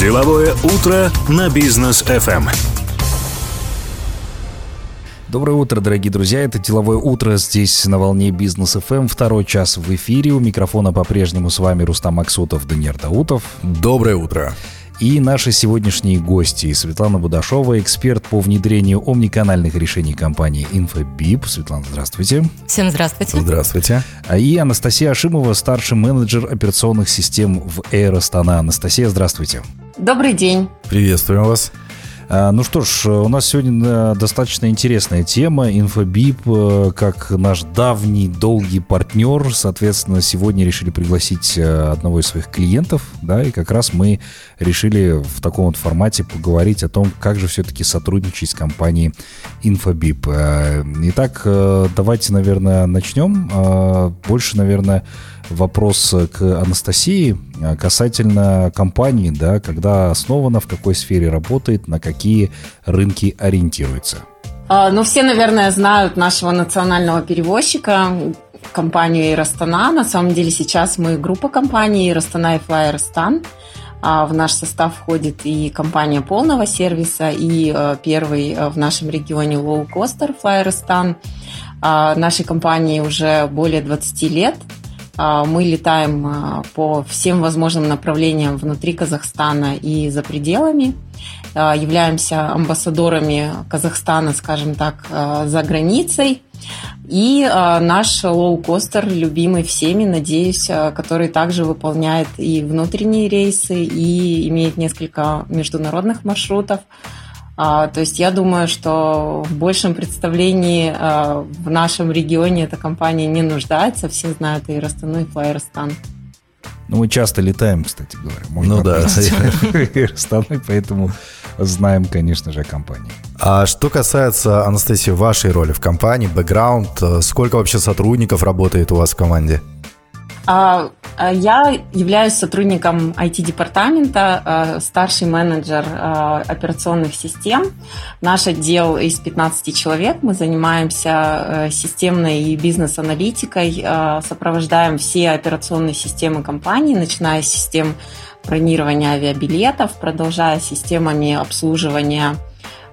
Деловое утро на бизнес FM. Доброе утро, дорогие друзья. Это «Деловое утро» здесь на волне Бизнес ФМ. Второй час в эфире. У микрофона по-прежнему с вами Рустам Аксутов, Даниэр Даутов. Доброе утро. И наши сегодняшние гости. Светлана Будашова, эксперт по внедрению омниканальных решений компании InfoBip. Светлана, здравствуйте. Всем здравствуйте. Здравствуйте. А и Анастасия Ашимова, старший менеджер операционных систем в Air Astana. Анастасия, здравствуйте. Добрый день. Приветствуем вас. А, ну что ж, у нас сегодня э, достаточно интересная тема. Инфобип, э, как наш давний, долгий партнер, соответственно, сегодня решили пригласить э, одного из своих клиентов, да, и как раз мы решили в таком вот формате поговорить о том, как же все-таки сотрудничать с компанией Инфобип. Итак, давайте, наверное, начнем. Больше, наверное, вопрос к Анастасии касательно компании, да, когда основана, в какой сфере работает, на какие рынки ориентируется. А, ну, все, наверное, знают нашего национального перевозчика, компанию Air Astana. На самом деле сейчас мы группа компаний Air Astana и FlyArystan. А, в наш состав входит и компания полного сервиса, и э, первый в нашем регионе лоу-костер FlyArystan. Нашей компании уже более 20 лет – а, мы летаем а, по всем возможным направлениям внутри Казахстана и за пределами. А, являемся амбассадорами Казахстана, скажем так, за границей. И наш лоу-костер, любимый всеми, надеюсь, который также выполняет и внутренние рейсы, и имеет несколько международных маршрутов. А, то есть я думаю, что в большем представлении а, в нашем регионе эта компания не нуждается. Все знают и Растану, и Флайерстан. Ну, мы часто летаем, кстати говоря. Можно ну да. Растаной, поэтому знаем, конечно же, о компании. А что касается, Анастасия, вашей роли в компании, бэкграунд, э, сколько вообще сотрудников работает у вас в команде? А, а я являюсь сотрудником IT-департамента, а, старший менеджер операционных систем. Наш отдел из 15 человек. Мы занимаемся э, системной и бизнес-аналитикой, сопровождаем все операционные системы компании, начиная с систем бронирования авиабилетов, продолжая системами обслуживания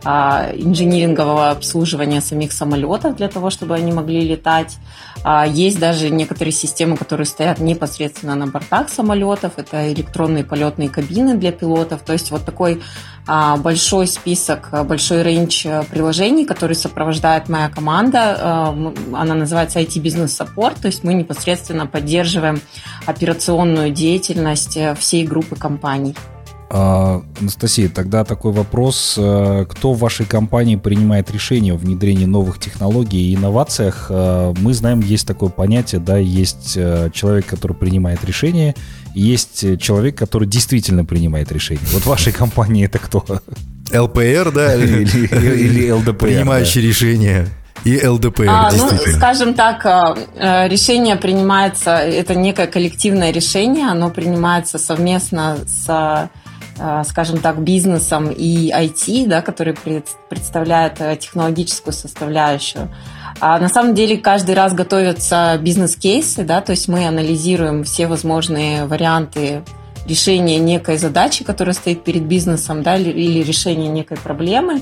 инжинирингового обслуживания самих самолетов для того, чтобы они могли летать. А, есть даже некоторые системы, которые стоят непосредственно на бортах самолетов. Это электронные полетные кабины для пилотов. То есть вот такой а, большой список, большой рейндж приложений, который сопровождает моя команда. Она называется IT Business Support. То есть мы непосредственно поддерживаем операционную деятельность всей группы компаний. А, Анастасия, тогда такой вопрос. Э, кто в вашей компании принимает решение о внедрении новых технологий и инновациях? Э, мы знаем, есть такое понятие, да, есть э, человек, который принимает решение, есть человек, который действительно принимает решение. Вот в вашей компании это кто? ЛПР, да? Или, или ЛДПР. Принимающий да. решение. И ЛДПР, а, ну, скажем так, решение принимается, это некое коллективное решение, оно принимается совместно с скажем так, бизнесом и IT, да, который представляет э, технологическую составляющую. А на самом деле каждый раз готовятся бизнес-кейсы, да, то есть мы анализируем все возможные варианты решения некой задачи, которая стоит перед бизнесом, да, или решения некой проблемы.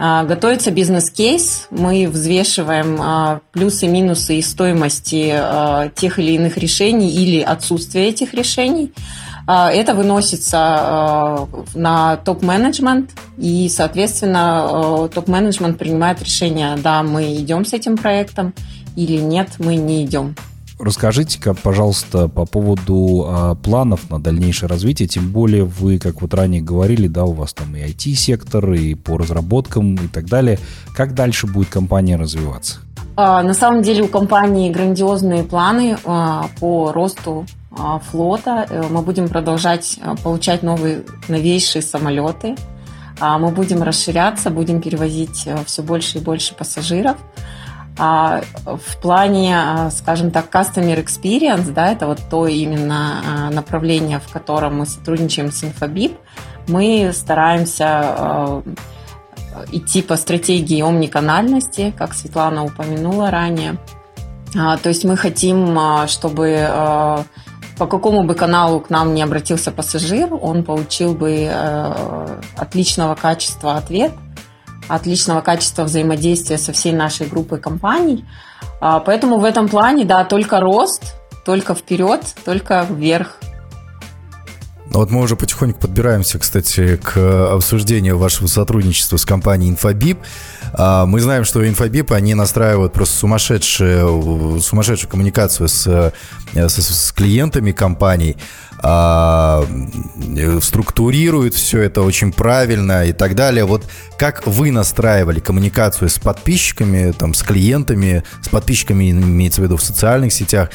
А, готовится бизнес-кейс, мы взвешиваем а, плюсы минусы и стоимости тех или иных решений или отсутствие этих решений. А, это выносится а, на топ-менеджмент, и, соответственно, а, топ-менеджмент принимает решение, да, мы идем с этим проектом или нет, мы не идем. Расскажите-ка, пожалуйста, по поводу а, планов на дальнейшее развитие. Тем более вы, как вот ранее говорили, да, у вас там и IT-сектор, и по разработкам и так далее. Как дальше будет компания развиваться? А, на самом деле у компании грандиозные планы по росту флота. Э, мы будем продолжать э, получать новые новейшие самолеты. А, мы будем расширяться, будем перевозить э, все больше и больше пассажиров. А, в плане, скажем так, customer experience, да, это вот то именно направление, в котором мы сотрудничаем с Infobip, мы стараемся идти по стратегии омниканальности, как Светлана упомянула ранее. То есть мы хотим, чтобы по какому бы каналу к нам не обратился пассажир, он получил бы э, отличного качества ответ, отличного качества взаимодействия со всей нашей группой компаний. А, поэтому в этом плане, да, только рост, только вперед, только вверх. Ну вот мы уже потихоньку подбираемся, кстати, к обсуждению вашего сотрудничества с компанией Infobip. А, мы знаем, что Infobip, они настраивают просто сумасшедшую, сумасшедшую коммуникацию с, с, с клиентами компаний, а, структурируют все это очень правильно и так далее. Вот как вы настраивали коммуникацию с подписчиками, там, с клиентами, с подписчиками, имеется в виду в социальных сетях,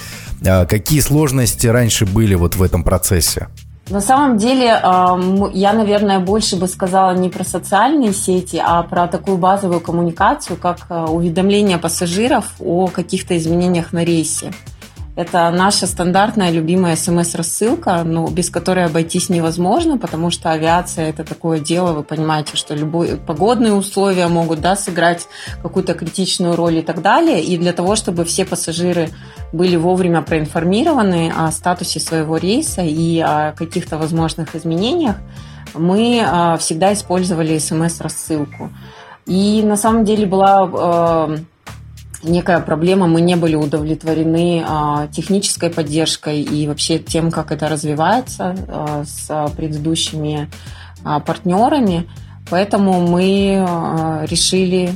а, какие сложности раньше были вот в этом процессе? На самом деле, я, наверное, больше бы сказала не про социальные сети, а про такую базовую коммуникацию, как э, уведомление пассажиров о каких-то изменениях на рейсе. Это наша стандартная любимая смс-рассылка, но без которой обойтись невозможно, потому что авиация это такое дело, вы понимаете, что любые погодные условия могут да, сыграть какую-то критичную роль и так далее. И для того, чтобы все пассажиры были вовремя проинформированы о статусе своего рейса и о каких-то возможных изменениях, мы а, всегда использовали смс-рассылку. И на самом деле была а, некая проблема, мы не были удовлетворены а, технической поддержкой и вообще тем, как это развивается а, с предыдущими а, партнерами. Поэтому мы решили,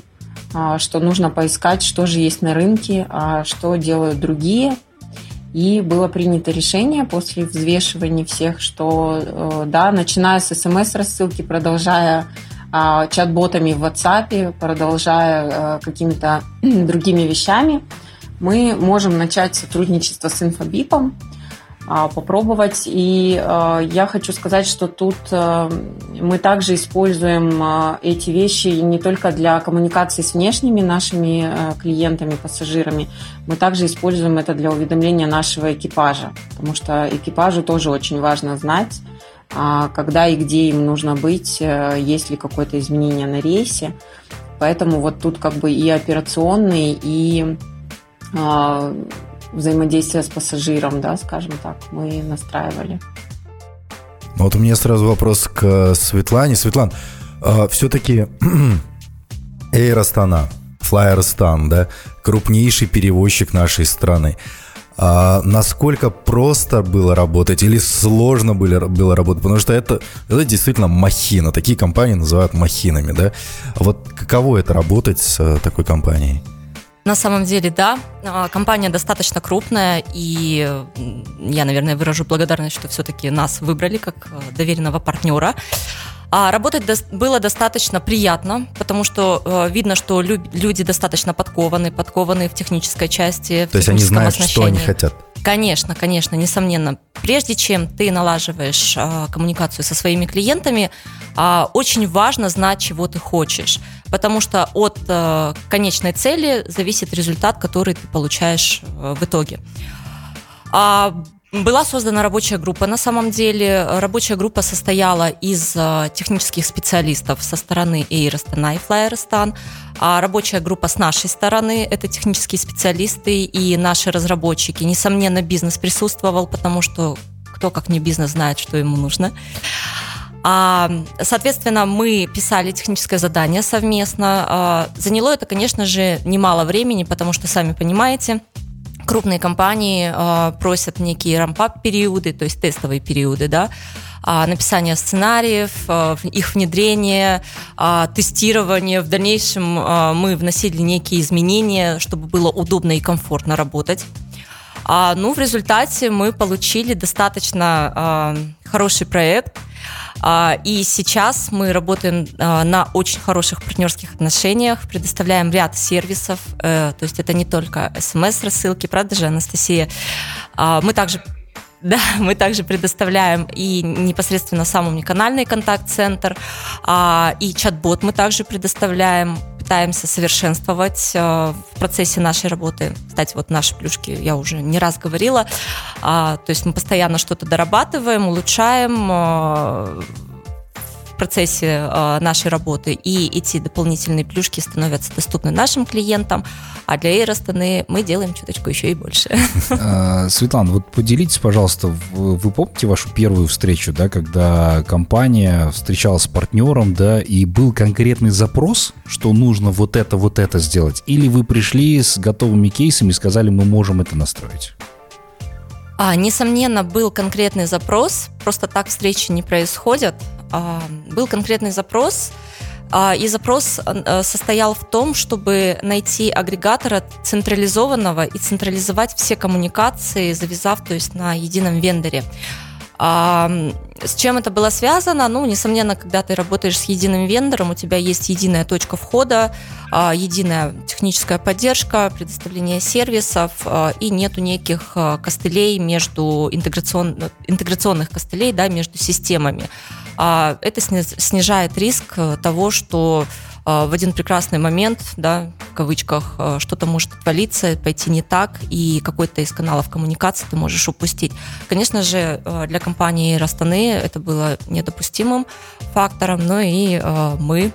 что нужно поискать, что же есть на рынке, что делают другие. И было принято решение после взвешивания всех, что э, да, начиная с смс-рассылки, продолжая чат-ботами в WhatsApp, продолжая э, какими-то другими вещами, мы можем начать сотрудничество с инфобипом, а, попробовать. И э, я хочу сказать, что тут э, мы также используем эти вещи не только для коммуникации с внешними нашими клиентами, пассажирами, мы также используем это для уведомления нашего экипажа, потому что экипажу тоже очень важно знать, а, когда и где им нужно быть, э, есть ли какое-то изменение на рейсе. Поэтому вот тут как бы и операционный, и а, взаимодействие с пассажиром, да, скажем так, мы настраивали. Ну, вот у меня сразу вопрос к Светлане. Светлан, а, все-таки Air Astana, Flyer Stan, да, крупнейший перевозчик нашей страны. А насколько просто было работать или сложно было, было работать? Потому что это, это действительно махина. Такие компании называют махинами, да? Вот каково это работать с э, такой компанией? На самом деле, да. А, компания достаточно крупная, и я, наверное, выражу благодарность, что все-таки нас выбрали как э, доверенного партнера. А работать до- было достаточно приятно, потому что э, видно, что лю- люди достаточно подкованы, подкованы в технической части. В То есть они знают, что они хотят. Конечно, конечно, несомненно. Прежде чем ты налаживаешь э, коммуникацию со своими клиентами, э, очень важно знать, чего ты хочешь, потому что от э, конечной цели зависит результат, который ты получаешь э, в итоге. А была создана рабочая группа. На самом деле рабочая группа состояла из э, технических специалистов со стороны Эйростана и Флайерстан. А рабочая группа с нашей стороны – это технические специалисты и наши разработчики. Несомненно, бизнес присутствовал, потому что кто как не бизнес знает, что ему нужно. А, соответственно, мы писали техническое задание совместно. А, заняло это, конечно же, немало времени, потому что, сами понимаете, крупные компании э, просят некие рампап периоды, то есть тестовые периоды, да, э, написание сценариев, э, их внедрение, э, тестирование. В дальнейшем э, мы вносили некие изменения, чтобы было удобно и комфортно работать. А, ну, в результате мы получили достаточно э, хороший проект. А, и сейчас мы работаем а, на очень хороших партнерских отношениях, предоставляем ряд сервисов, э, то есть это не только смс-рассылки, правда же, Анастасия? А, мы также да, мы также предоставляем и непосредственно сам уникальный контакт-центр, и чат-бот мы также предоставляем пытаемся совершенствовать э, в процессе нашей работы. Кстати, вот наши плюшки я уже не раз говорила. А, то есть мы постоянно что-то дорабатываем, улучшаем, э, процессе нашей работы, и эти дополнительные плюшки становятся доступны нашим клиентам, а для Эйростаны мы делаем чуточку еще и больше. Светлана, вот поделитесь, пожалуйста, вы помните вашу первую встречу, да, когда компания встречалась с партнером, да, и был конкретный запрос, что нужно вот это, вот это сделать, или вы пришли с готовыми кейсами и сказали, мы можем это настроить? А, несомненно, был конкретный запрос, просто так встречи не происходят. А, был конкретный запрос, а, и запрос а, состоял в том, чтобы найти агрегатора централизованного и централизовать все коммуникации, завязав то есть на едином вендоре. А, с чем это было связано? Ну, несомненно, когда ты работаешь с единым вендором, у тебя есть единая точка входа, единая техническая поддержка, предоставление сервисов, и нету неких а, костылей между интеграцион... интеграционных костылей да, между системами. А, это снижает риск того, что а, в один прекрасный момент, да, в кавычках, а, что-то может отвалиться, пойти не так, и какой-то из каналов коммуникации ты можешь упустить. Конечно же, для компании Растаны это было недопустимым фактором, но и мы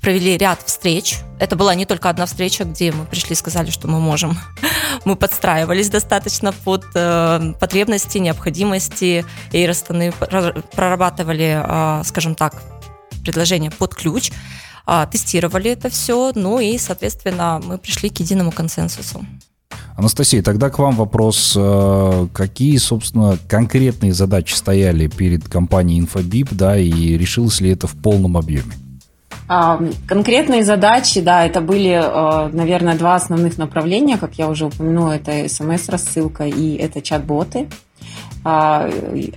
провели ряд встреч. Это была не только одна встреча, где мы пришли и сказали, что мы можем. Мы подстраивались достаточно под э, потребности, необходимости. И Растаны прорабатывали, скажем так, предложение под ключ, а, тестировали это все, ну и, соответственно, мы пришли к единому консенсусу. Анастасия, тогда к вам вопрос. Э, какие, собственно, конкретные задачи стояли перед компанией Infobip, да, и решилось ли это в полном объеме? Конкретные задачи, да, это были, э, наверное, два основных направления, как я уже упомянула, это смс-рассылка и это чат-боты. А,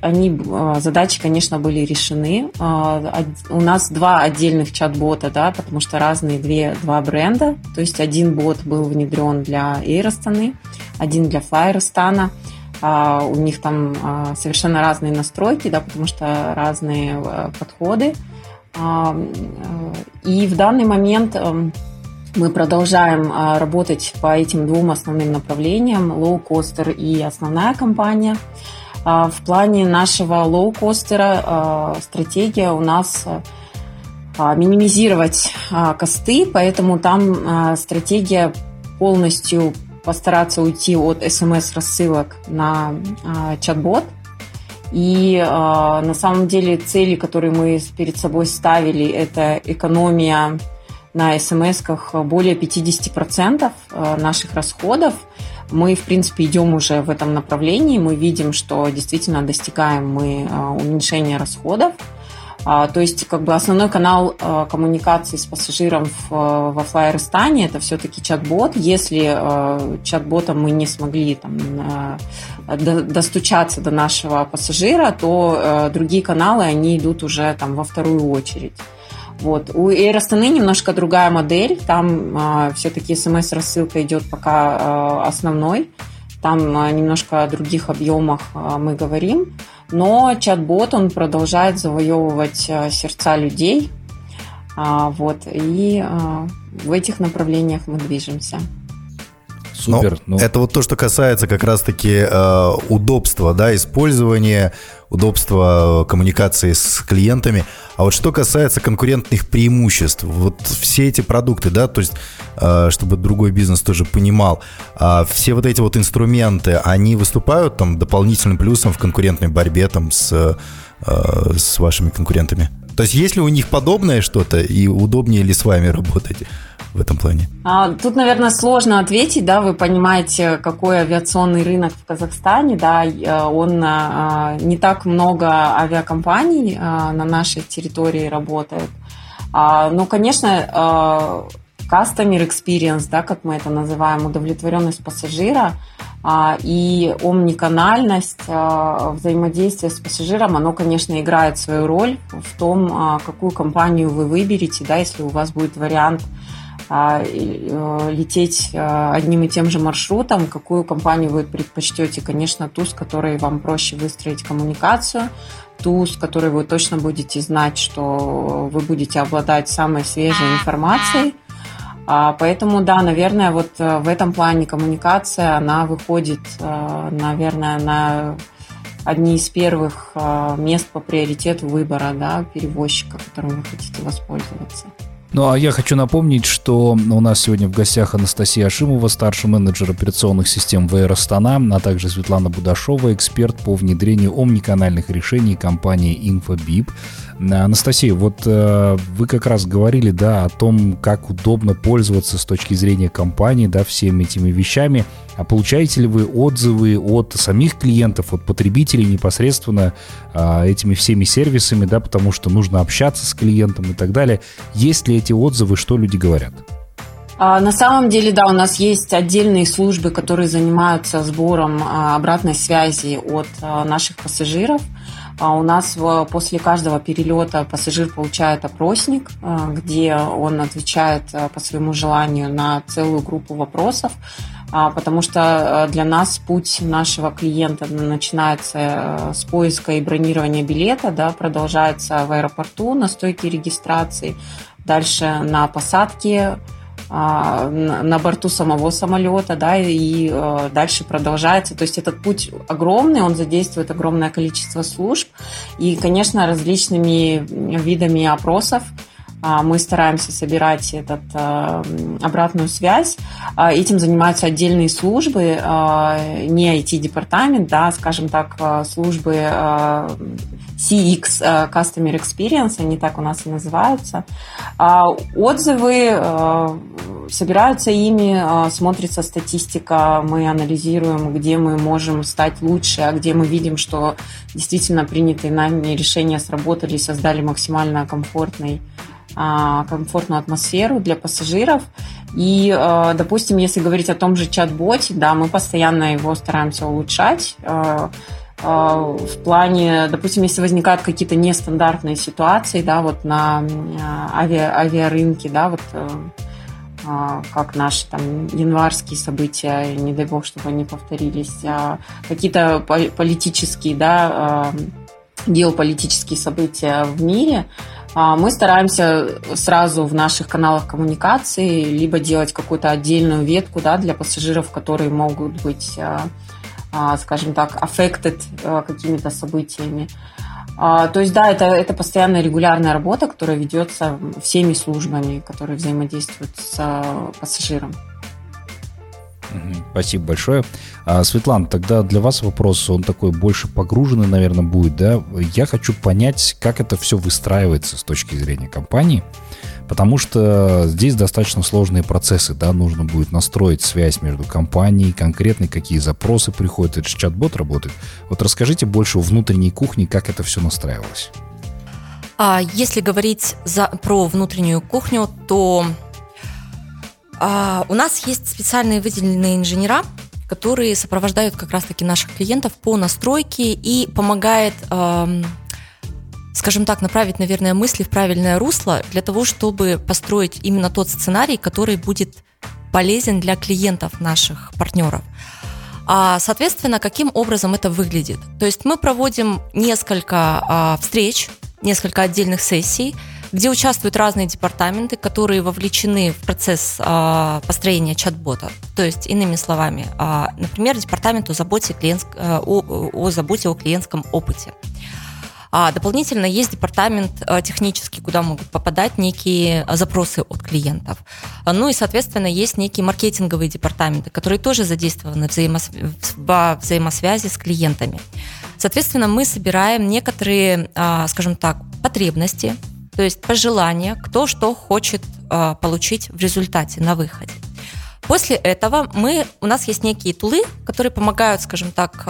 они, а, задачи, конечно, были решены. А, у нас два отдельных чат-бота, да, потому что разные две, два бренда. То есть один бот был внедрен для Эйростаны, один для Флайерстана. У них там совершенно разные настройки, да, потому что разные подходы. И в данный момент эм, мы продолжаем работать по этим двум основным направлениям, лоу-костер и основная компания. А, в плане нашего лоу-костера а, стратегия у нас а, минимизировать косты, поэтому там стратегия полностью постараться уйти от смс-рассылок на чат-бот. И на самом деле цели, которые мы перед собой ставили, это экономия на смс-ках более 50% наших расходов – мы, в принципе, идем уже в этом направлении. Мы видим, что действительно достигаем мы а, уменьшения расходов. А, то есть, как бы основной канал а, коммуникации с пассажиром во флайерстане это все-таки чат-бот. Если чат-ботом мы не смогли там, достучаться до нашего пассажира, то другие каналы они идут уже там во вторую очередь. Вот. У Air Astana немножко другая модель. Там а, все-таки смс-рассылка идет пока а, основной. Там а, немножко о других объемах а, мы говорим. Но чат-бот, он продолжает завоевывать а, сердца людей. А, вот. И а, в этих направлениях мы движемся. Супер. Ну, Это вот то, что касается как раз-таки э, удобства, да, использования, удобства коммуникации с клиентами. А вот что касается конкурентных преимуществ, вот все эти продукты, да, то есть, э, чтобы другой бизнес тоже понимал, э, все вот эти вот инструменты, они выступают там дополнительным плюсом в конкурентной борьбе там с, э, с вашими конкурентами? То есть, есть ли у них подобное что-то и удобнее ли с вами работать? в этом плане? А, тут, наверное, сложно ответить, да, вы понимаете, какой авиационный рынок в Казахстане, да, э, он а, не так много авиакомпаний а, на нашей территории работает. Но, конечно, customer experience, да, как мы это называем, удовлетворенность пассажира и омниканальность взаимодействия с пассажиром, оно, конечно, играет свою роль в том, какую компанию вы выберете, да, если у вас будет вариант а, э, лететь э, одним и тем же маршрутом, какую компанию вы предпочтете. Конечно, ту, с которой вам проще выстроить коммуникацию, ту, с которой вы точно будете знать, что вы будете обладать самой свежей информацией. А, поэтому, да, наверное, вот э, в этом плане коммуникация, она выходит, наверное, на одни из первых мест по приоритету выбора да, перевозчика, которым вы хотите воспользоваться. Ну а я хочу напомнить, что у нас сегодня в гостях Анастасия Ашимова, старший менеджер операционных систем ВР Астана, а также Светлана Будашова, эксперт по внедрению омниканальных решений компании InfoBip. Анастасия, вот э, вы как раз говорили, да, о том, как удобно пользоваться с точки зрения компании, да, всеми этими вещами. А получаете ли вы отзывы от самих клиентов, от потребителей непосредственно э, этими всеми сервисами, да, потому что нужно общаться с клиентом и так далее. Есть ли эти отзывы, что люди говорят? А, на самом деле, да, у нас есть отдельные службы, которые занимаются сбором а, обратной связи от а, наших пассажиров. У нас после каждого перелета пассажир получает опросник, где он отвечает по своему желанию на целую группу вопросов, потому что для нас путь нашего клиента начинается с поиска и бронирования билета, да, продолжается в аэропорту на стойке регистрации, дальше на посадке а, на борту самого самолета, да, и э, дальше продолжается. То есть этот путь огромный, он задействует огромное количество служб, и, конечно, различными видами опросов а, мы стараемся собирать этот, э, обратную связь. А, этим занимаются отдельные службы, не IT-департамент, да, скажем так, службы CX э, Customer Experience, они так у нас и называются. А отзывы э, собираются ими, э, смотрится статистика, мы анализируем, где мы можем стать лучше, а где мы видим, что действительно принятые нами решения сработали, создали максимально комфортный а, комфортную атмосферу для пассажиров. И, допустим, если говорить о том же чат-боте, да, мы постоянно его стараемся улучшать. А, в плане, допустим, если возникают какие-то нестандартные ситуации, да, вот на авиа, авиарынке, да, вот э, а, как наши там январские события, не дай бог, чтобы они повторились, а какие-то политические, да, а, геополитические события в мире, мы стараемся сразу в наших каналах коммуникации либо делать какую-то отдельную ветку да, для пассажиров, которые могут быть а, скажем так, affected какими-то событиями. А, то есть, да, это, это постоянная регулярная работа, которая ведется всеми службами, которые взаимодействуют с э, пассажиром. Спасибо большое. А, Светлана, тогда для вас вопрос, он такой больше погруженный, наверное, будет, да? Я хочу понять, как это все выстраивается с точки зрения компании потому что здесь достаточно сложные процессы, да, нужно будет настроить связь между компанией, конкретно какие запросы приходят, это же чат-бот работает. Вот расскажите больше о внутренней кухне, как это все настраивалось. А если говорить за, про внутреннюю кухню, то а, у нас есть специальные выделенные инженера, которые сопровождают как раз-таки наших клиентов по настройке и помогает эм, скажем так, направить, наверное, мысли в правильное русло для того, чтобы построить именно тот сценарий, который будет полезен для клиентов наших партнеров. А, соответственно, каким образом это выглядит? То есть мы проводим несколько а, встреч, несколько отдельных сессий, где участвуют разные департаменты, которые вовлечены в процесс а, построения чат-бота. То есть, иными словами, а, например, департамент о заботе, клиент, а, о, о заботе о клиентском опыте. А дополнительно есть департамент э, технический, куда могут попадать некие э, запросы от клиентов. Ну и, соответственно, есть некие маркетинговые департаменты, которые тоже задействованы во взаимосвязи с клиентами. Соответственно, мы собираем некоторые, а, скажем так, потребности, то есть пожелания, кто что хочет а, получить в результате на выходе. После этого мы, у нас есть некие тулы, которые помогают, скажем так,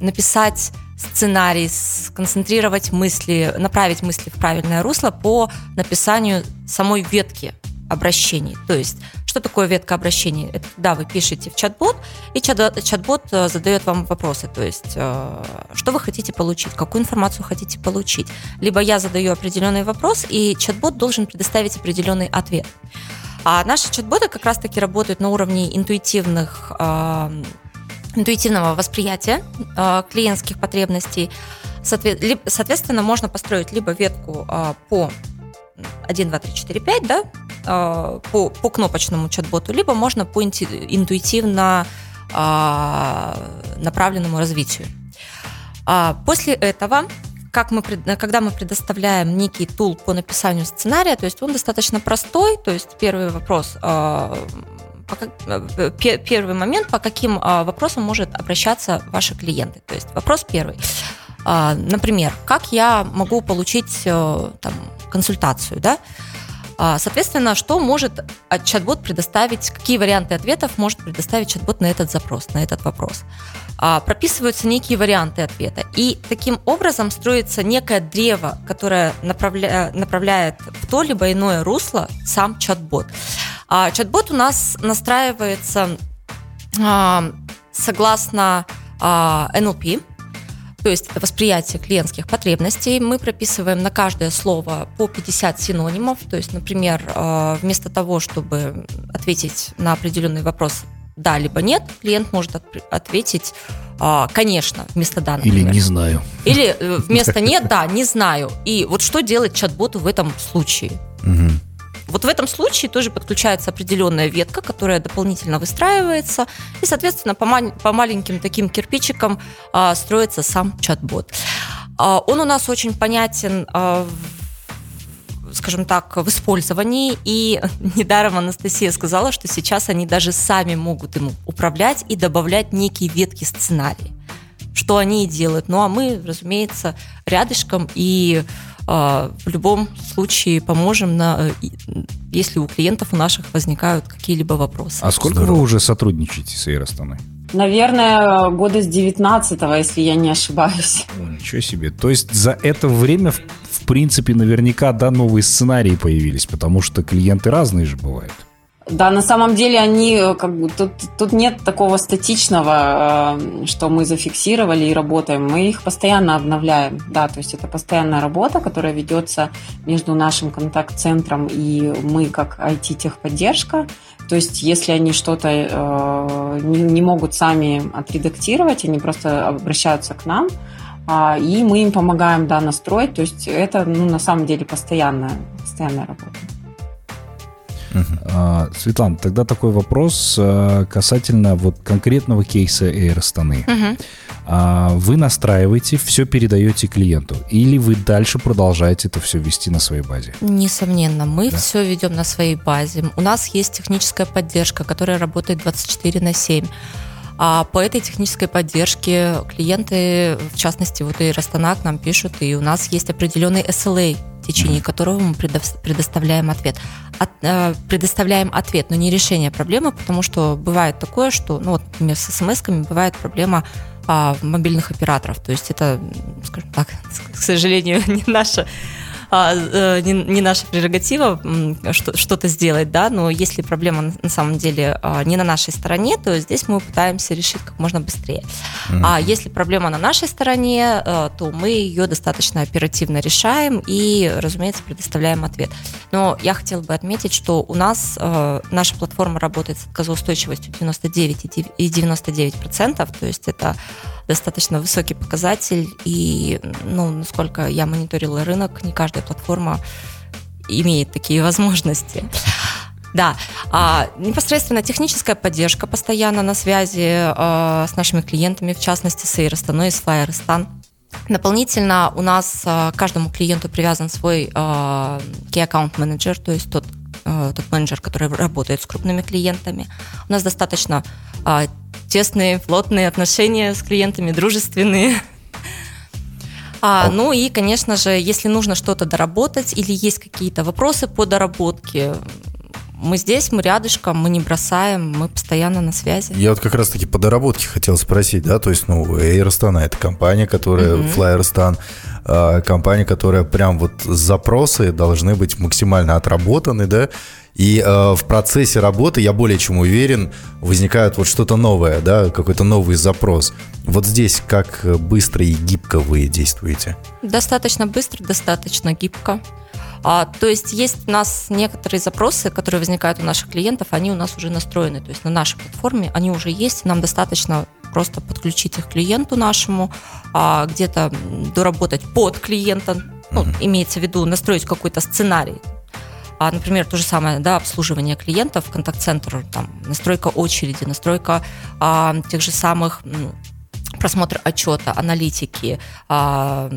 написать сценарий, сконцентрировать мысли, направить мысли в правильное русло по написанию самой ветки обращений. То есть, что такое ветка обращений? Это когда вы пишете в чат-бот, и чат- чат-бот э, задает вам вопросы. То есть, э, что вы хотите получить, какую информацию хотите получить. Либо я задаю определенный вопрос, и чат-бот должен предоставить определенный ответ. А наши чат-боты как раз-таки работают на уровне интуитивных э, интуитивного восприятия э, клиентских потребностей. Соответственно, можно построить либо ветку э, по 1, 2, 3, 4, 5, да, э, по, по кнопочному чат-боту, либо можно по интуитивно направленному развитию. После этого как мы, когда мы предоставляем некий тул по написанию сценария, то есть он достаточно простой, то есть первый вопрос, а, э, первый момент, по каким а, вопросам может обращаться ваши клиенты. То есть вопрос первый. А, например, как я могу получить э, там, консультацию, да? Соответственно, что может чат-бот предоставить, какие варианты ответов может предоставить чат-бот на этот запрос, на этот вопрос? А, прописываются некие варианты ответа. И таким образом строится некое древо, которое направля... направляет в то либо иное русло сам чат-бот. А чат-бот у нас настраивается а, согласно а, NLP, то есть это восприятие клиентских потребностей. Мы прописываем на каждое слово по 50 синонимов. То есть, например, а, вместо того, чтобы ответить на определенный вопрос да либо нет, клиент может ответить а, конечно, вместо да, например. Или не знаю. Или э, вместо нет, да, не знаю. И вот что делать чат-боту в этом случае? Угу. Вот в этом случае тоже подключается определенная ветка, которая дополнительно выстраивается, и, соответственно, по, мал- по маленьким таким кирпичикам а, строится сам чат-бот. А, он у нас очень понятен а, скажем так, в использовании. И недаром Анастасия сказала, что сейчас они даже сами могут ему управлять и добавлять некие ветки сценария. Что они и делают. Ну а мы, разумеется, рядышком и в любом случае поможем, на, э, если у клиентов у наших возникают какие-либо вопросы. А сколько Здорово. вы уже сотрудничаете с Эйростаной? Наверное, года с 19-го, если я не ошибаюсь. ничего себе. То есть за это время, в, в принципе, наверняка, да, новые сценарии появились, потому что клиенты разные же бывают. Да, на самом деле они как бы тут, тут нет такого статичного, э, что мы зафиксировали и работаем. Мы их постоянно обновляем. Да, то есть это постоянная работа, которая ведется между нашим контакт-центром и мы как IT-техподдержка. То есть, если они что-то э, не, не могут сами отредактировать, они просто обращаются к нам, э, и мы им помогаем да, настроить. То есть, это ну, на самом деле постоянная, постоянная работа. Uh-huh. Светлана, тогда такой вопрос а, касательно вот конкретного кейса Air Астаны. Uh-huh. Вы настраиваете, все передаете клиенту, или вы дальше продолжаете это все вести на своей базе? Несомненно, мы да? все ведем на своей базе. У нас есть техническая поддержка, которая работает 24 на 7. А по этой технической поддержке клиенты, в частности, вот и Растанак нам пишут, и у нас есть определенный SLA, в течение mm-hmm. которого мы предоставляем ответ. От, э, предоставляем ответ, но не решение проблемы, потому что бывает такое, что, ну вот, например, с смс-ками бывает проблема а, мобильных операторов. То есть это, скажем так, к сожалению, не наша не, не наша прерогатива что-то сделать, да, но если проблема на самом деле а, не на нашей стороне, то здесь мы пытаемся решить как можно быстрее. Mm-hmm. А если проблема на нашей стороне, э, то мы ее достаточно оперативно решаем и, разумеется, предоставляем ответ. Но я хотела бы отметить, что у нас э, наша платформа работает с отказоустойчивостью 99 и 99%, то есть это достаточно высокий показатель, и, ну, насколько я мониторила рынок, не каждая платформа имеет такие возможности. Да, а, непосредственно техническая поддержка постоянно на связи а, с нашими клиентами, в частности с Airostan и с Flyrestan. Дополнительно у нас а, каждому клиенту привязан свой а, Key Account Manager, то есть тот, а, тот менеджер, который работает с крупными клиентами. У нас достаточно а, тесные, плотные отношения с клиентами, дружественные. А, ну и, конечно же, если нужно что-то доработать или есть какие-то вопросы по доработке, мы здесь, мы рядышком, мы не бросаем, мы постоянно на связи. Я вот как раз-таки по доработке хотел спросить, да, то есть, ну, Airstone это компания, которая, uh-huh. Flyerstan, а, компания, которая прям вот запросы должны быть максимально отработаны, да, и э, в процессе работы, я более чем уверен, возникает вот что-то новое, да, какой-то новый запрос. Вот здесь как быстро и гибко вы действуете? Достаточно быстро, достаточно гибко. А, то есть есть у нас некоторые запросы, которые возникают у наших клиентов, они у нас уже настроены, то есть на нашей платформе они уже есть, нам достаточно просто подключить их к клиенту нашему, а, где-то доработать под клиента, ну, mm-hmm. имеется в виду настроить какой-то сценарий, а, например, то же самое, да, обслуживание клиентов, контакт-центр, там, настройка очереди, настройка а, тех же самых просмотр отчета, аналитики, а,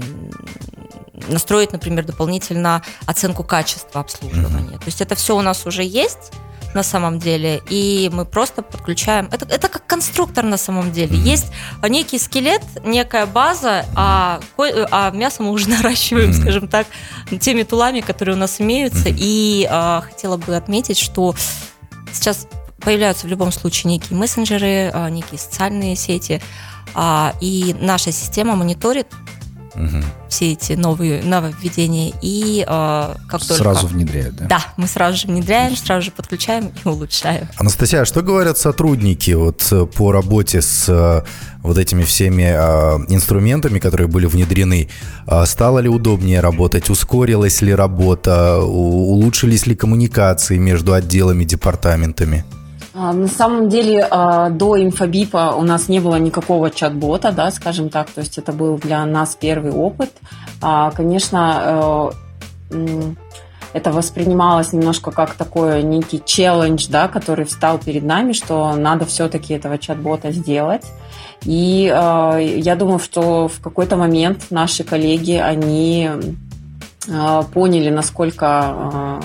настроить, например, дополнительно оценку качества обслуживания. То есть это все у нас уже есть на самом деле, и мы просто подключаем. Это, это как конструктор на самом деле. Есть некий скелет, некая база, а, а мясо мы уже наращиваем, скажем так, теми тулами, которые у нас имеются. И а, хотела бы отметить, что сейчас появляются в любом случае некие мессенджеры, а, некие социальные сети, а, и наша система мониторит угу. все эти новые нововведения и э, как сразу только... Сразу внедряют, да? Да, мы сразу же внедряем, сразу же подключаем и улучшаем. Анастасия, а что говорят сотрудники вот э, по работе с э, вот этими всеми э, инструментами, которые были внедрены? Э, стало ли удобнее работать? Ускорилась ли работа? Улучшились ли коммуникации между отделами, департаментами? А, на самом деле а, до инфобипа у нас не было никакого чат-бота, да, скажем так, то есть это был для нас первый опыт. А, конечно, э, это воспринималось немножко как такой некий челлендж, да, который встал перед нами, что надо все-таки этого чат-бота сделать. И я думаю, что в какой-то момент наши коллеги, они поняли, насколько,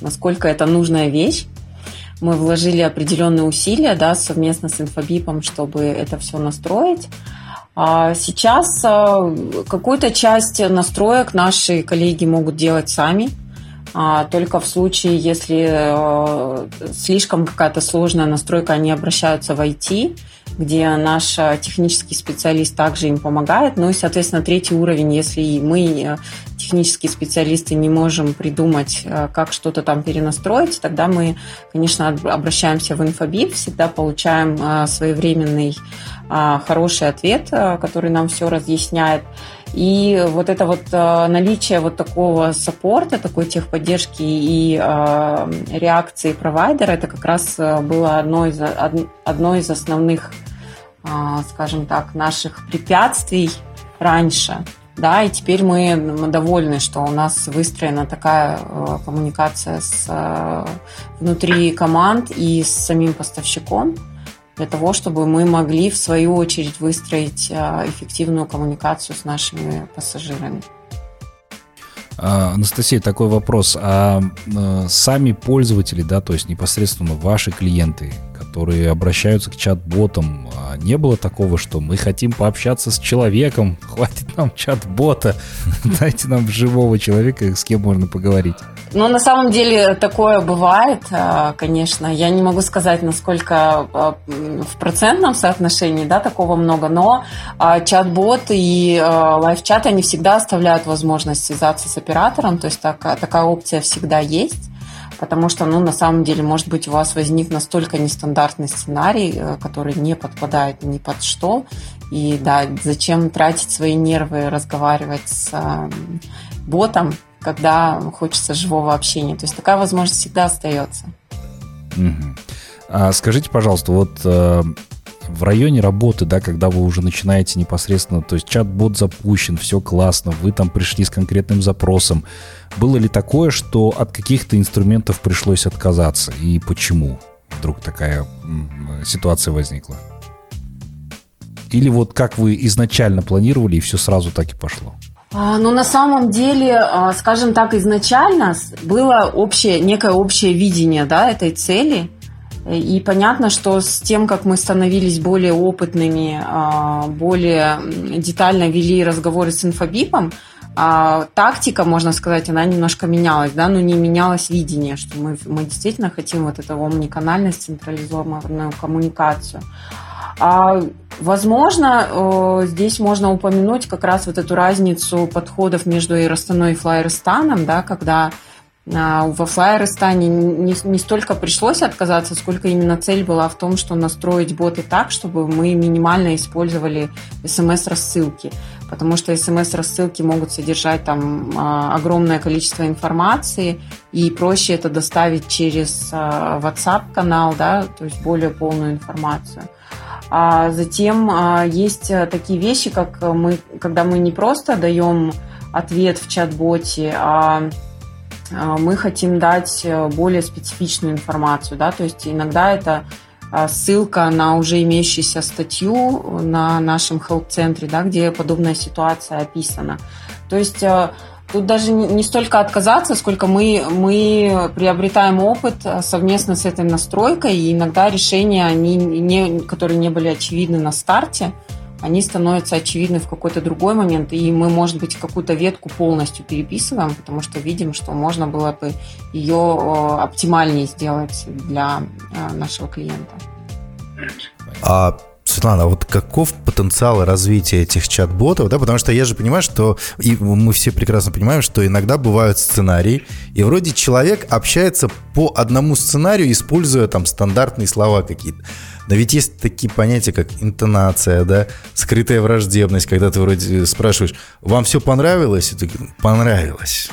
насколько это нужная вещь, мы вложили определенные усилия да, совместно с инфобипом, чтобы это все настроить. А сейчас а, какую-то часть настроек наши коллеги могут делать сами, а, только в случае, если а, слишком какая-то сложная настройка, они обращаются в IT, где наш технический специалист также им помогает. Ну и, соответственно, третий уровень, если мы технические специалисты не можем придумать, э, как что-то там перенастроить, тогда мы, конечно, обращаемся в инфобип, всегда получаем э, своевременный э, хороший ответ, который нам все разъясняет. И вот это вот наличие вот такого саппорта, такой техподдержки и реакции провайдера, это как раз было одно из, одно из основных, скажем так, наших препятствий раньше – да, и теперь мы довольны, что у нас выстроена такая э, коммуникация с, э, внутри команд и с самим поставщиком для того, чтобы мы могли в свою очередь выстроить э, эффективную коммуникацию с нашими пассажирами. А, Анастасия, такой вопрос. А сами пользователи, да, то есть непосредственно ваши клиенты, которые обращаются к чат-ботам, а не было такого, что мы хотим пообщаться с человеком, хватит нам чат-бота, дайте нам живого человека, с кем можно поговорить. Ну, на самом деле такое бывает, а, конечно. Я не могу сказать, насколько а, в процентном соотношении, да, такого много, но чат-бот и лайв-чат, они всегда оставляют возможность связаться с оператором, то есть такая, такая опция всегда есть потому что, ну, на самом деле, может быть, у вас возник настолько нестандартный сценарий, э, который не подпадает ни под что, и да, зачем тратить свои нервы, разговаривать с э, ботом, когда хочется живого общения. То есть такая возможность всегда остается. Угу. А скажите, пожалуйста, вот э, в районе работы, да, когда вы уже начинаете непосредственно, то есть чат-бот запущен, все классно, вы там пришли с конкретным запросом, было ли такое, что от каких-то инструментов пришлось отказаться? И почему вдруг такая ситуация возникла? Или вот как вы изначально планировали, и все сразу так и пошло? А, ну, на самом деле, а, скажем так, изначально было общее, некое общее видение да, этой цели. И понятно, что с тем, как мы становились более опытными, а, более детально вели разговоры с инфобипом, а, тактика, можно сказать, она немножко менялась, да, но не менялось видение, что мы, мы действительно хотим вот эту омниканальность, централизованную коммуникацию. А, возможно, здесь можно упомянуть как раз вот эту разницу подходов между Аэростаной и Флайерстаном, да, когда во Флайерстане не, не столько пришлось отказаться, сколько именно цель была в том, что настроить боты так, чтобы мы минимально использовали смс-рассылки. Потому что смс-рассылки могут содержать там а, огромное количество информации, и проще это доставить через а, WhatsApp-канал, да, то есть более полную информацию. А затем есть такие вещи, как мы, когда мы не просто даем ответ в чат-боте, а а, мы хотим дать э, более специфичную информацию, да, то есть иногда это а, ссылка на уже имеющуюся статью на нашем хелп-центре, да, где подобная ситуация описана. То есть Тут даже не столько отказаться, сколько мы, мы приобретаем опыт совместно с этой настройкой, и иногда решения, они не, которые не были очевидны на старте, они становятся очевидны в какой-то другой момент, и мы, может быть, какую-то ветку полностью переписываем, потому что видим, что можно было бы ее оптимальнее сделать для э, нашего клиента. А Светлана, а вот каков потенциал развития этих чат-ботов, да, потому что я же понимаю, что и мы все прекрасно понимаем, что иногда бывают сценарии, и вроде человек общается по одному сценарию, используя там стандартные слова какие-то. Но ведь есть такие понятия, как интонация, да, скрытая враждебность, когда ты вроде спрашиваешь, вам все понравилось? И ты понравилось.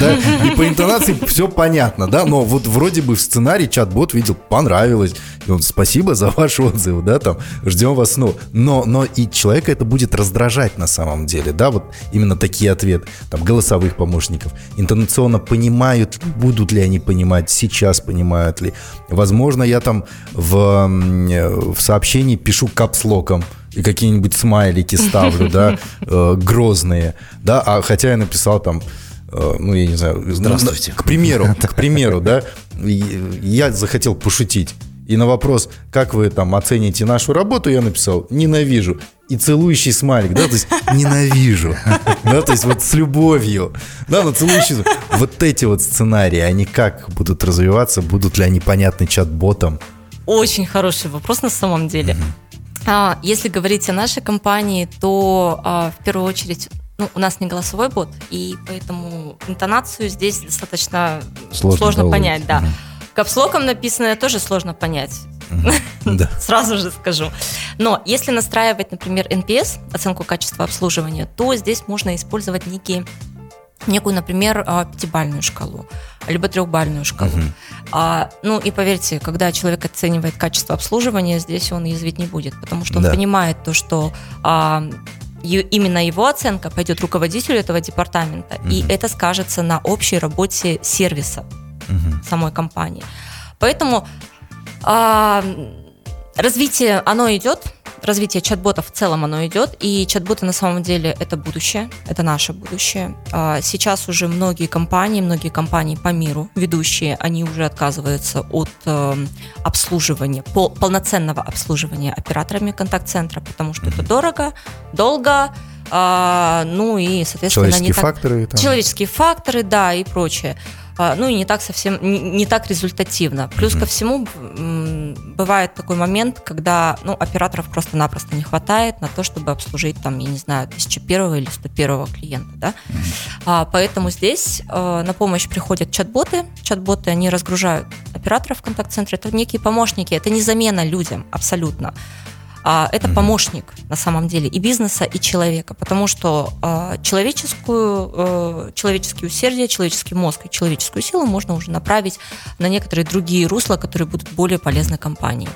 Да? И по интонации все понятно, да, но вот вроде бы в сценарии чат-бот видел, понравилось, и он, спасибо за ваш отзыв, да, там, ждем вас снова. Но, но и человека это будет раздражать на самом деле, да, вот именно такие ответы, там, голосовых помощников. Интонационно понимают, будут ли они понимать, сейчас понимают ли. Возможно, я там в, в сообщении пишу капслоком, и какие-нибудь смайлики ставлю, да, э, грозные, да, а хотя я написал там ну, я не знаю... Здравствуйте. К примеру, к примеру, да, я захотел пошутить. И на вопрос, как вы там оцените нашу работу, я написал «ненавижу». И целующий смайлик, да, то есть «ненавижу». Да, то есть вот с любовью. Да, но целующий... Вот эти вот сценарии, они как будут развиваться? Будут ли они понятны чат-ботам? Очень хороший вопрос на самом деле. А, если говорить о нашей компании, то а, в первую очередь ну, у нас не голосовой бот, и поэтому интонацию здесь достаточно сложно, сложно понять, да. Угу. Капслоком написанное тоже сложно понять. Да. Сразу же скажу. Но если настраивать, например, NPS, оценку качества обслуживания, то здесь можно использовать некие некую, например, а, пятибальную шкалу, либо трехбальную шкалу. Uh-huh. А, ну и поверьте, когда человек оценивает качество обслуживания, здесь он язвить не будет, потому что он да. понимает то, что а, именно его оценка пойдет руководителю этого департамента, угу. и это скажется на общей работе сервиса угу. самой компании. Поэтому а, развитие, оно идет, развитие чат-ботов в целом оно идет, и чат-боты на самом деле это будущее, это наше будущее. А, сейчас уже многие компании, многие компании по миру, ведущие, они уже отказываются от э, обслуживания, пол, полноценного обслуживания операторами контакт-центра, потому что это дорого, долго, а, ну и, соответственно, человеческие так... факторы. Там. Человеческие факторы, да, и прочее. А, ну и не так совсем, не, не так результативно. Плюс mm-hmm. ко всему бывает такой момент, когда ну, операторов просто-напросто не хватает на то, чтобы обслужить там, я не знаю, 1001 или 101 клиента, да. Mm-hmm. А, поэтому здесь а, на помощь приходят чат-боты. Чат-боты, они разгружают операторов в контакт-центре. Это некие помощники, это не замена людям абсолютно. А, это mm-hmm. помощник на самом деле и бизнеса, и человека, потому что а, человеческую, а, человеческие усердия, человеческий мозг и человеческую силу можно уже направить на некоторые другие русла, которые будут более полезны компании.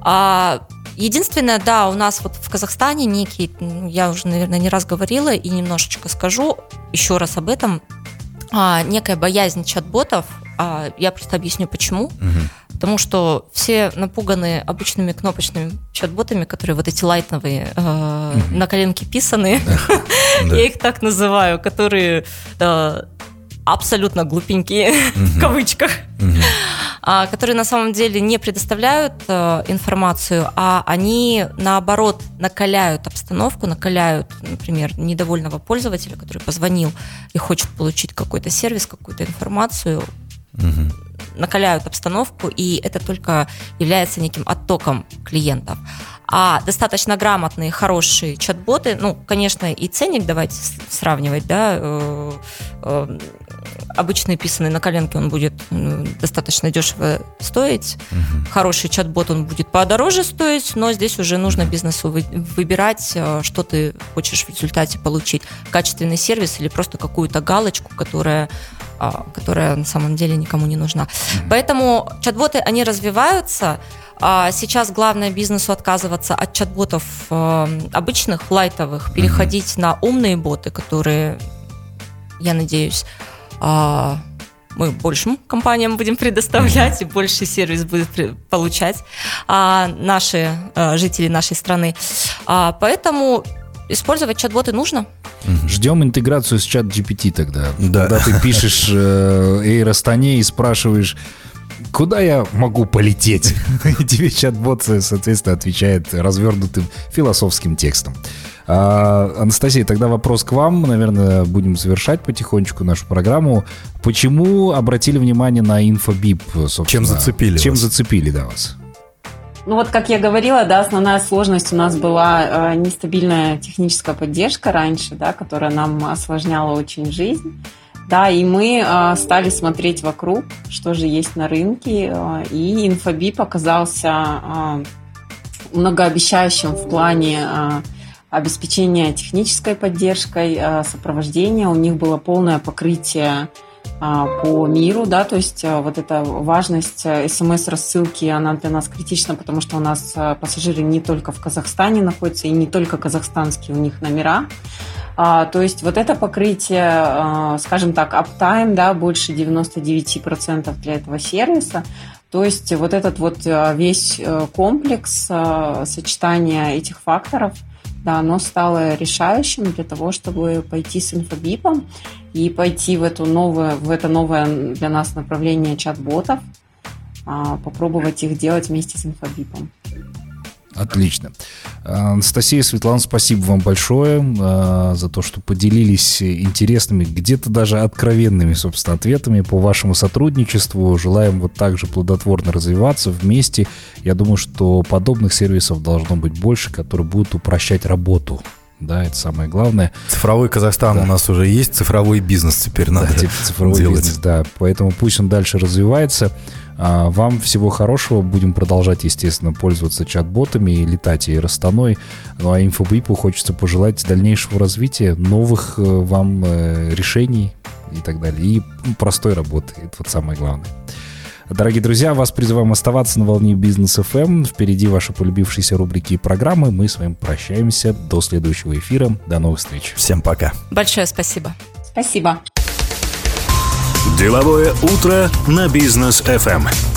А, единственное, да, у нас вот в Казахстане некий, я уже, наверное, не раз говорила и немножечко скажу еще раз об этом, а, некая боязнь чат-ботов. А, я просто объясню почему. Угу. Потому что все напуганы обычными кнопочными чат-ботами, которые вот эти лайтновые, э, на коленке писанные, я их так называю, которые э, абсолютно глупенькие, в кавычках, а, которые на самом деле не предоставляют э, информацию, а они, наоборот, накаляют обстановку, накаляют, например, недовольного пользователя, который позвонил и хочет получить какой-то сервис, какую-то информацию, накаляют обстановку, и это только является неким оттоком клиентов. А достаточно грамотные, хорошие чат-боты, ну, конечно, и ценник давайте сравнивать, да, э, э, обычный писанный на коленке он будет достаточно дешево стоить, угу. хороший чат-бот он будет подороже стоить, но здесь уже нужно бизнесу выбирать, э, что ты хочешь в результате получить, качественный сервис или просто какую-то галочку, которая а, которая на самом деле никому не нужна. Mm-hmm. Поэтому чат-боты, они развиваются. А сейчас главное бизнесу отказываться от чат-ботов э, обычных, лайтовых, переходить mm-hmm. на умные боты, которые, я надеюсь, а, мы большим компаниям будем предоставлять, и больший сервис будет получать а, наши а, жители нашей страны. А, поэтому использовать чат-боты нужно. Ждем интеграцию с чат GPT тогда. Да. Когда ты пишешь э, Эйр Астане и спрашиваешь, куда я могу полететь? Тебе чат-бот, соответственно, отвечает развернутым философским текстом. А, Анастасия, тогда вопрос к вам. Наверное, будем завершать потихонечку нашу программу. Почему обратили внимание на инфобип, собственно? Чем зацепили Чем вас? зацепили, да, вас? Ну вот, как я говорила, да, основная сложность у нас была э, нестабильная техническая поддержка раньше, да, которая нам осложняла очень жизнь. Да, и мы э, стали смотреть вокруг, что же есть на рынке, э, и инфобип оказался э, многообещающим в плане обеспечения технической поддержкой, сопровождения. У них было полное покрытие а, по миру, да, то есть а, вот эта важность смс-рассылки, она для нас критична, потому что у нас а, пассажиры не только в Казахстане находятся, и не только казахстанские у них номера, а, то есть вот это покрытие, а, скажем так, uptime, да, больше 99% для этого сервиса, то есть вот этот вот а, весь э, комплекс сочетания этих факторов – да, оно стало решающим для того, чтобы пойти с инфобипом и пойти в, эту новое, в это новое для нас направление чат-ботов, попробовать их делать вместе с инфобипом. Отлично. Анастасия, Светлана, спасибо вам большое э, за то, что поделились интересными, где-то даже откровенными, собственно, ответами по вашему сотрудничеству. Желаем вот так же плодотворно развиваться вместе. Я думаю, что подобных сервисов должно быть больше, которые будут упрощать работу да, это самое главное. Цифровой Казахстан Да. у нас уже есть, цифровой бизнес теперь надо Да, типа цифровой делать. бизнес, да. Поэтому пусть он дальше развивается. А, Вам всего хорошего. Будем продолжать, естественно, пользоваться чат-ботами и летать и расстаной. Ну а инфобипу хочется пожелать дальнейшего развития, новых э, вам э, решений и так далее. И простой работы. Это вот самое главное. Дорогие друзья, вас призываем оставаться на волне бизнес FM. Впереди ваши полюбившиеся рубрики и программы. Мы с вами прощаемся до следующего эфира. До новых встреч. Всем пока. Большое спасибо. Спасибо. Деловое утро на бизнес FM.